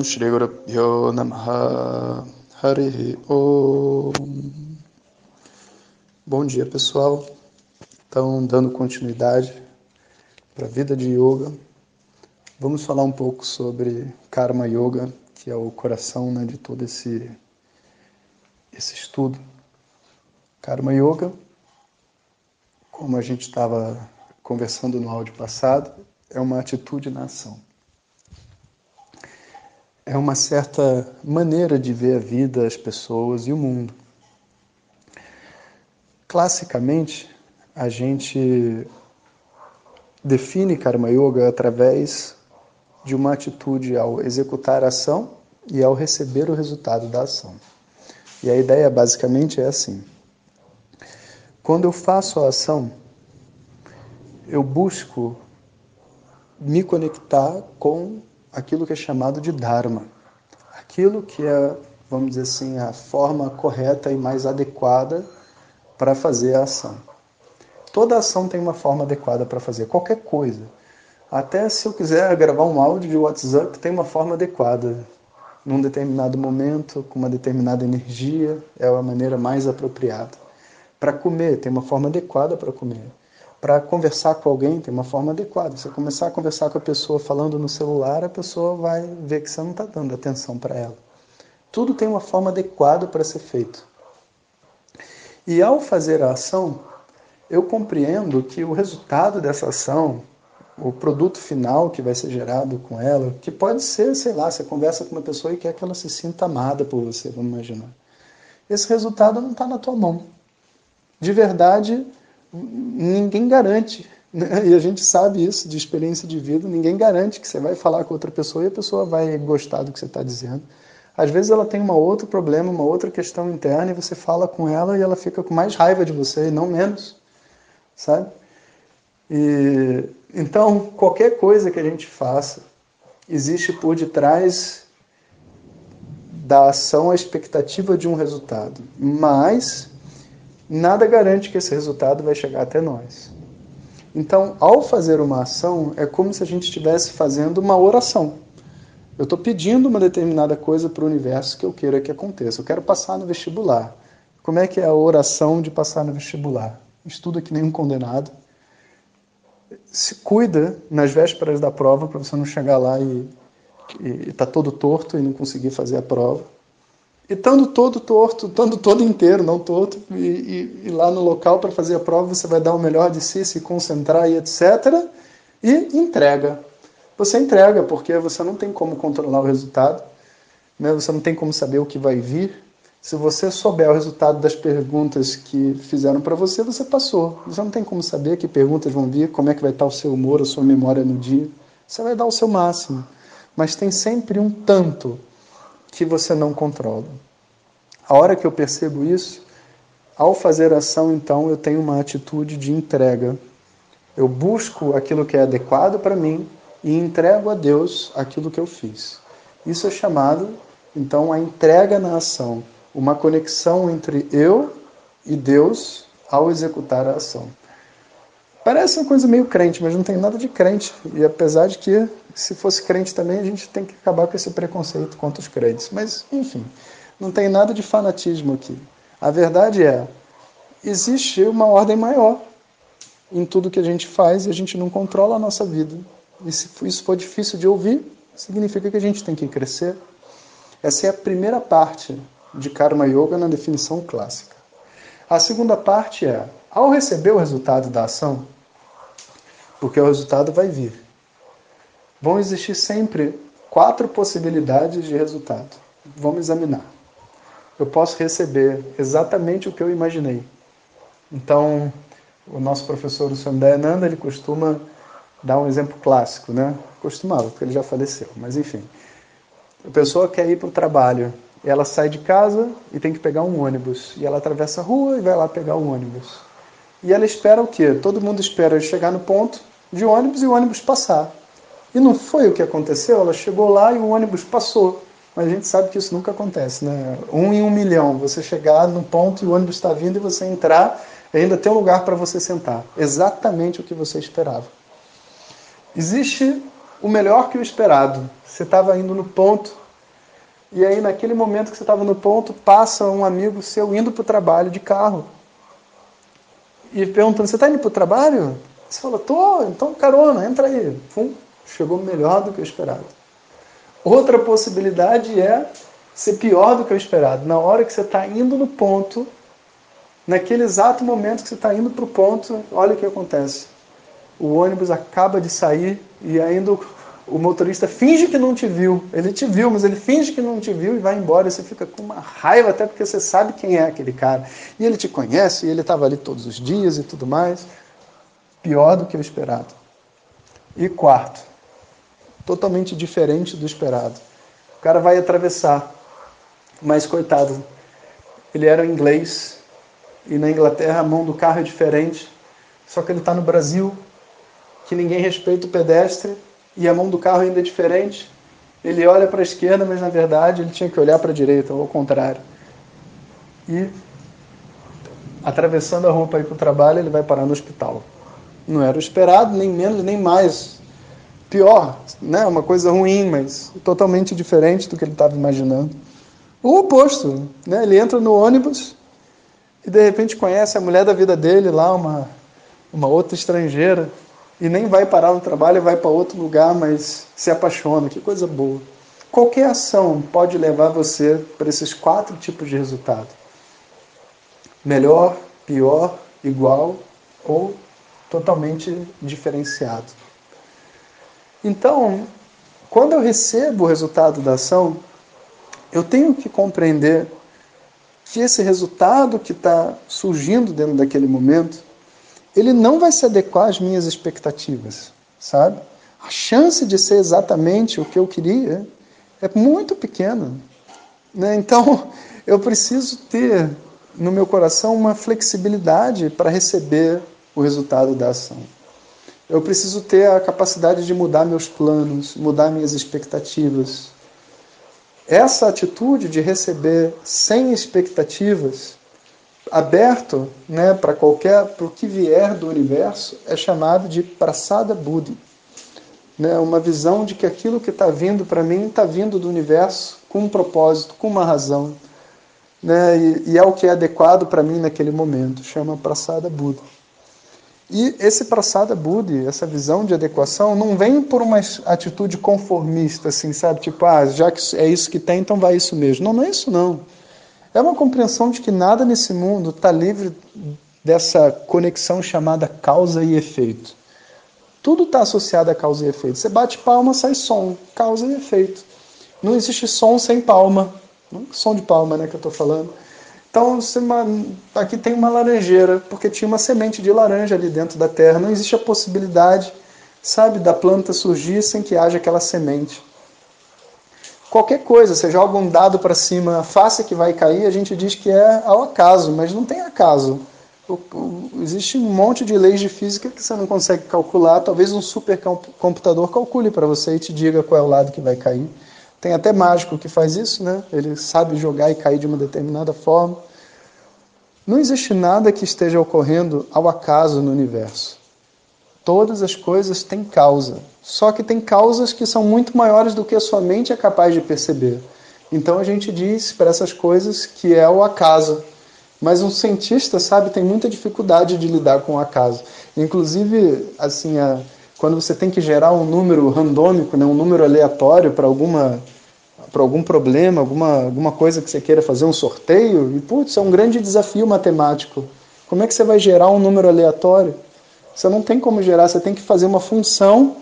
Shri Guru Namaha Hari Om Bom dia pessoal, então dando continuidade para a vida de yoga, vamos falar um pouco sobre Karma Yoga, que é o coração né, de todo esse, esse estudo. Karma Yoga, como a gente estava conversando no áudio passado, é uma atitude na ação. É uma certa maneira de ver a vida, as pessoas e o mundo. Classicamente, a gente define Karma Yoga através de uma atitude ao executar a ação e ao receber o resultado da ação. E a ideia basicamente é assim: quando eu faço a ação, eu busco me conectar com aquilo que é chamado de Dharma, aquilo que é, vamos dizer assim, a forma correta e mais adequada para fazer a ação. Toda ação tem uma forma adequada para fazer, qualquer coisa. Até se eu quiser gravar um áudio de WhatsApp, tem uma forma adequada. Num determinado momento, com uma determinada energia, é a maneira mais apropriada. Para comer, tem uma forma adequada para comer. Para conversar com alguém, tem uma forma adequada. Você começar a conversar com a pessoa falando no celular, a pessoa vai ver que você não está dando atenção para ela. Tudo tem uma forma adequada para ser feito. E ao fazer a ação, eu compreendo que o resultado dessa ação, o produto final que vai ser gerado com ela, que pode ser, sei lá, você conversa com uma pessoa e quer que ela se sinta amada por você, vamos imaginar. Esse resultado não está na tua mão. De verdade, ninguém garante. Né? E a gente sabe isso de experiência de vida, ninguém garante que você vai falar com outra pessoa e a pessoa vai gostar do que você está dizendo. Às vezes ela tem um outro problema, uma outra questão interna e você fala com ela e ela fica com mais raiva de você e não menos sabe? E, então, qualquer coisa que a gente faça, existe por detrás da ação a expectativa de um resultado, mas nada garante que esse resultado vai chegar até nós. Então, ao fazer uma ação, é como se a gente estivesse fazendo uma oração. Eu estou pedindo uma determinada coisa para o universo que eu queira que aconteça. Eu quero passar no vestibular. Como é que é a oração de passar no vestibular? estuda que nem um condenado, se cuida nas vésperas da prova para você não chegar lá e estar tá todo torto e não conseguir fazer a prova. E estando todo torto, estando todo inteiro, não torto, e, e, e lá no local para fazer a prova você vai dar o melhor de si, se concentrar e etc. E entrega. Você entrega porque você não tem como controlar o resultado, né? você não tem como saber o que vai vir, se você souber o resultado das perguntas que fizeram para você, você passou. Você não tem como saber que perguntas vão vir, como é que vai estar o seu humor, a sua memória no dia. Você vai dar o seu máximo. Mas tem sempre um tanto que você não controla. A hora que eu percebo isso, ao fazer ação, então, eu tenho uma atitude de entrega. Eu busco aquilo que é adequado para mim e entrego a Deus aquilo que eu fiz. Isso é chamado, então, a entrega na ação uma conexão entre eu e Deus ao executar a ação. Parece uma coisa meio crente, mas não tem nada de crente. E apesar de que, se fosse crente também, a gente tem que acabar com esse preconceito contra os crentes. Mas, enfim, não tem nada de fanatismo aqui. A verdade é, existe uma ordem maior em tudo que a gente faz e a gente não controla a nossa vida. E se isso for difícil de ouvir, significa que a gente tem que crescer. Essa é a primeira parte de Karma Yoga na definição clássica. A segunda parte é, ao receber o resultado da ação, porque o resultado vai vir, vão existir sempre quatro possibilidades de resultado. Vamos examinar. Eu posso receber exatamente o que eu imaginei. Então, o nosso professor Sandayananda, ele costuma dar um exemplo clássico, né? Costumava, porque ele já faleceu, mas enfim. A pessoa quer ir para o trabalho, ela sai de casa e tem que pegar um ônibus. E ela atravessa a rua e vai lá pegar o ônibus. E ela espera o quê? Todo mundo espera chegar no ponto de ônibus e o ônibus passar. E não foi o que aconteceu, ela chegou lá e o ônibus passou. Mas a gente sabe que isso nunca acontece, né? Um em um milhão, você chegar no ponto e o ônibus está vindo e você entrar ainda tem um lugar para você sentar. Exatamente o que você esperava. Existe o melhor que o esperado. Você estava indo no ponto e aí naquele momento que você estava no ponto, passa um amigo seu indo para o trabalho de carro. E perguntando, você está indo para o trabalho? Você fala, tô, então carona, entra aí. Fum, chegou melhor do que o esperado. Outra possibilidade é ser pior do que o esperado. Na hora que você está indo no ponto, naquele exato momento que você está indo para o ponto, olha o que acontece. O ônibus acaba de sair e ainda o motorista finge que não te viu. Ele te viu, mas ele finge que não te viu e vai embora. Você fica com uma raiva, até porque você sabe quem é aquele cara. E ele te conhece, e ele estava ali todos os dias e tudo mais. Pior do que o esperado. E quarto, totalmente diferente do esperado. O cara vai atravessar, mas coitado, ele era inglês e na Inglaterra a mão do carro é diferente, só que ele está no Brasil, que ninguém respeita o pedestre e a mão do carro ainda é diferente. Ele olha para a esquerda, mas na verdade ele tinha que olhar para a direita, ou ao contrário. E atravessando a rua para ir para o trabalho, ele vai parar no hospital. Não era o esperado, nem menos, nem mais pior, né? Uma coisa ruim, mas totalmente diferente do que ele estava imaginando. O oposto, né? Ele entra no ônibus e de repente conhece a mulher da vida dele lá, uma uma outra estrangeira, e nem vai parar no trabalho, vai para outro lugar, mas se apaixona. Que coisa boa. Qualquer ação pode levar você para esses quatro tipos de resultado: melhor, pior, igual ou totalmente diferenciado. Então, quando eu recebo o resultado da ação, eu tenho que compreender que esse resultado que está surgindo dentro daquele momento, ele não vai se adequar às minhas expectativas, sabe? A chance de ser exatamente o que eu queria é muito pequena. Né? Então, eu preciso ter no meu coração uma flexibilidade para receber o resultado da ação. Eu preciso ter a capacidade de mudar meus planos, mudar minhas expectativas. Essa atitude de receber sem expectativas, aberto né, para qualquer, para o que vier do universo, é chamado de prasada buddhi. Né, uma visão de que aquilo que está vindo para mim está vindo do universo com um propósito, com uma razão. Né, e, e é o que é adequado para mim naquele momento. Chama prasada buddhi. E esse prasada buddhi, essa visão de adequação, não vem por uma atitude conformista, assim, sabe? Tipo, ah, já que é isso que tem, então vai isso mesmo. Não, não é isso não. É uma compreensão de que nada nesse mundo está livre dessa conexão chamada causa e efeito. Tudo está associado a causa e efeito. Você bate palma, sai som, causa e efeito. Não existe som sem palma. Som de palma, né, que eu estou falando. Então, aqui tem uma laranjeira, porque tinha uma semente de laranja ali dentro da terra. Não existe a possibilidade, sabe, da planta surgir sem que haja aquela semente. Qualquer coisa, você joga um dado para cima, a face que vai cair, a gente diz que é ao acaso, mas não tem acaso. existe um monte de leis de física que você não consegue calcular. Talvez um supercomputador calcule para você e te diga qual é o lado que vai cair. Tem até mágico que faz isso, né? Ele sabe jogar e cair de uma determinada forma. Não existe nada que esteja ocorrendo ao acaso no universo. Todas as coisas têm causa. Só que tem causas que são muito maiores do que a sua mente é capaz de perceber. Então a gente diz para essas coisas que é o acaso. Mas um cientista, sabe, tem muita dificuldade de lidar com o acaso. Inclusive, assim, a, quando você tem que gerar um número randômico, né, um número aleatório para alguma para algum problema, alguma, alguma coisa que você queira fazer, um sorteio, e putz, é um grande desafio matemático. Como é que você vai gerar um número aleatório? Você não tem como gerar, você tem que fazer uma função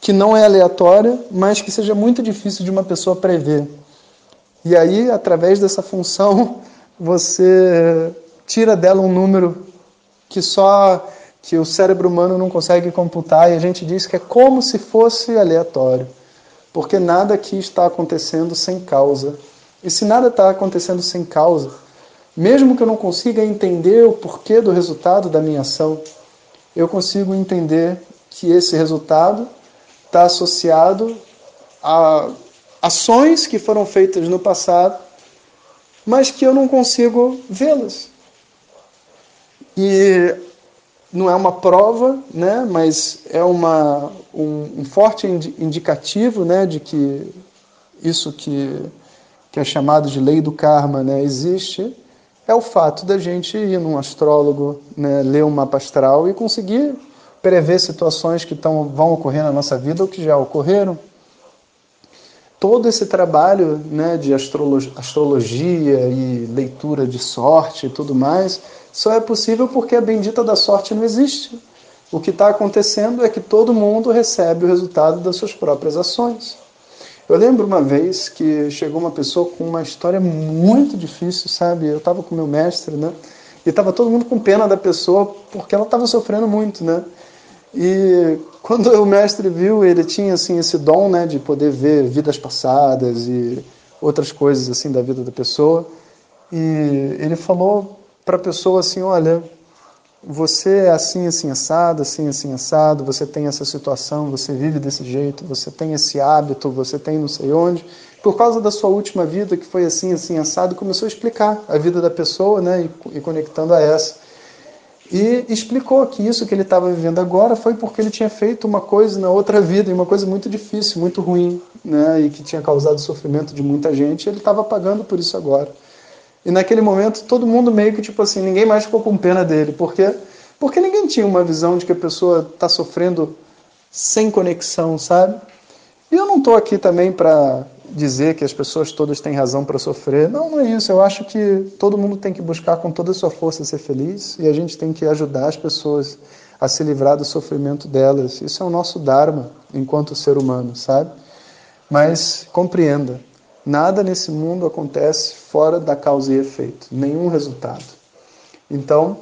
que não é aleatória, mas que seja muito difícil de uma pessoa prever. E aí, através dessa função, você tira dela um número que só que o cérebro humano não consegue computar e a gente diz que é como se fosse aleatório, porque nada aqui está acontecendo sem causa. E se nada está acontecendo sem causa, mesmo que eu não consiga entender o porquê do resultado da minha ação, eu consigo entender que esse resultado está associado a ações que foram feitas no passado, mas que eu não consigo vê-las. E não é uma prova, né, mas é uma, um, um forte indicativo né, de que isso que, que é chamado de lei do karma né, existe, é o fato da gente ir num astrólogo, né, ler um mapa astral e conseguir prever situações que tão, vão ocorrer na nossa vida ou que já ocorreram. Todo esse trabalho né, de astrologia, astrologia e leitura de sorte e tudo mais só é possível porque a bendita da sorte não existe. O que está acontecendo é que todo mundo recebe o resultado das suas próprias ações. Eu lembro uma vez que chegou uma pessoa com uma história muito difícil, sabe? Eu estava com meu mestre, né? E estava todo mundo com pena da pessoa porque ela estava sofrendo muito, né? E quando o mestre viu, ele tinha assim esse dom, né, de poder ver vidas passadas e outras coisas assim da vida da pessoa. E ele falou para a pessoa assim, olha, você é assim, assim, assado, assim, assim, assado, você tem essa situação, você vive desse jeito, você tem esse hábito, você tem não sei onde. Por causa da sua última vida, que foi assim, assim, assado, começou a explicar a vida da pessoa, né, e, e conectando a essa. E explicou que isso que ele estava vivendo agora foi porque ele tinha feito uma coisa na outra vida, uma coisa muito difícil, muito ruim, né, e que tinha causado sofrimento de muita gente, e ele estava pagando por isso agora. E naquele momento todo mundo meio que tipo assim, ninguém mais ficou com pena dele. Por quê? Porque ninguém tinha uma visão de que a pessoa está sofrendo sem conexão, sabe? E eu não estou aqui também para dizer que as pessoas todas têm razão para sofrer. Não, não é isso. Eu acho que todo mundo tem que buscar com toda a sua força ser feliz e a gente tem que ajudar as pessoas a se livrar do sofrimento delas. Isso é o nosso dharma enquanto ser humano, sabe? Mas compreenda, Nada nesse mundo acontece fora da causa e efeito, nenhum resultado. Então,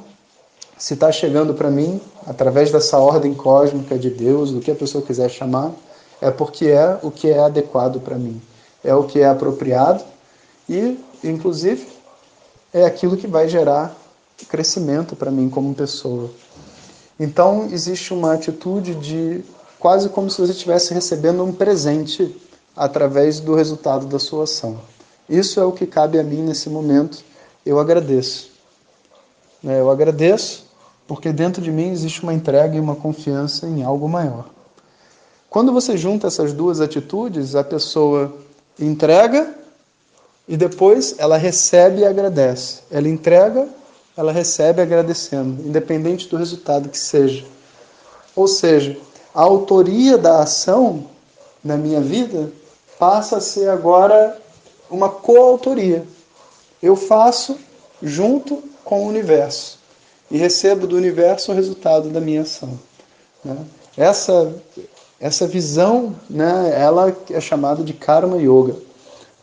se está chegando para mim, através dessa ordem cósmica de Deus, do que a pessoa quiser chamar, é porque é o que é adequado para mim, é o que é apropriado e, inclusive, é aquilo que vai gerar crescimento para mim como pessoa. Então, existe uma atitude de quase como se você estivesse recebendo um presente através do resultado da sua ação. Isso é o que cabe a mim nesse momento. Eu agradeço. Né, eu agradeço porque dentro de mim existe uma entrega e uma confiança em algo maior. Quando você junta essas duas atitudes, a pessoa entrega e depois ela recebe e agradece. Ela entrega, ela recebe agradecendo, independente do resultado que seja. Ou seja, a autoria da ação na minha vida passa a ser agora uma coautoria. Eu faço junto com o universo e recebo do universo o resultado da minha ação. Né? Essa, essa visão, né, ela é chamada de karma yoga,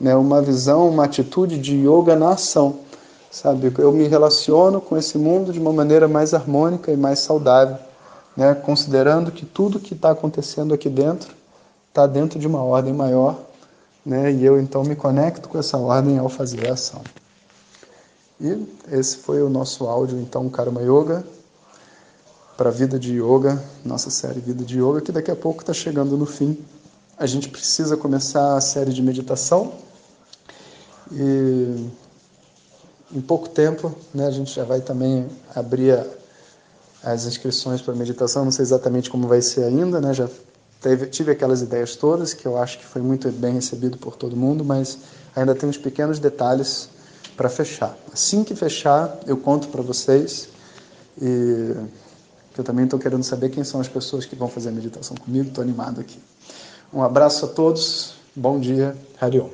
né? uma visão, uma atitude de yoga na ação. Sabe? Eu me relaciono com esse mundo de uma maneira mais harmônica e mais saudável, né? considerando que tudo que está acontecendo aqui dentro está dentro de uma ordem maior né? E eu então me conecto com essa ordem ao fazer a ação. E esse foi o nosso áudio, então, Karma Yoga, para a Vida de Yoga, nossa série Vida de Yoga, que daqui a pouco está chegando no fim. A gente precisa começar a série de meditação e em pouco tempo né, a gente já vai também abrir as inscrições para meditação. Não sei exatamente como vai ser ainda, né? já Teve, tive aquelas ideias todas, que eu acho que foi muito bem recebido por todo mundo, mas ainda tem uns pequenos detalhes para fechar. Assim que fechar, eu conto para vocês. E eu também estou querendo saber quem são as pessoas que vão fazer a meditação comigo. Estou animado aqui. Um abraço a todos. Bom dia. Hariom.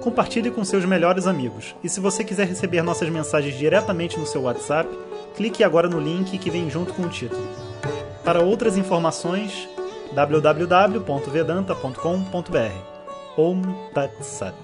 Compartilhe com seus melhores amigos. E se você quiser receber nossas mensagens diretamente no seu WhatsApp, clique agora no link que vem junto com o título. Para outras informações, www.vedanta.com.br. Om Tat Sat.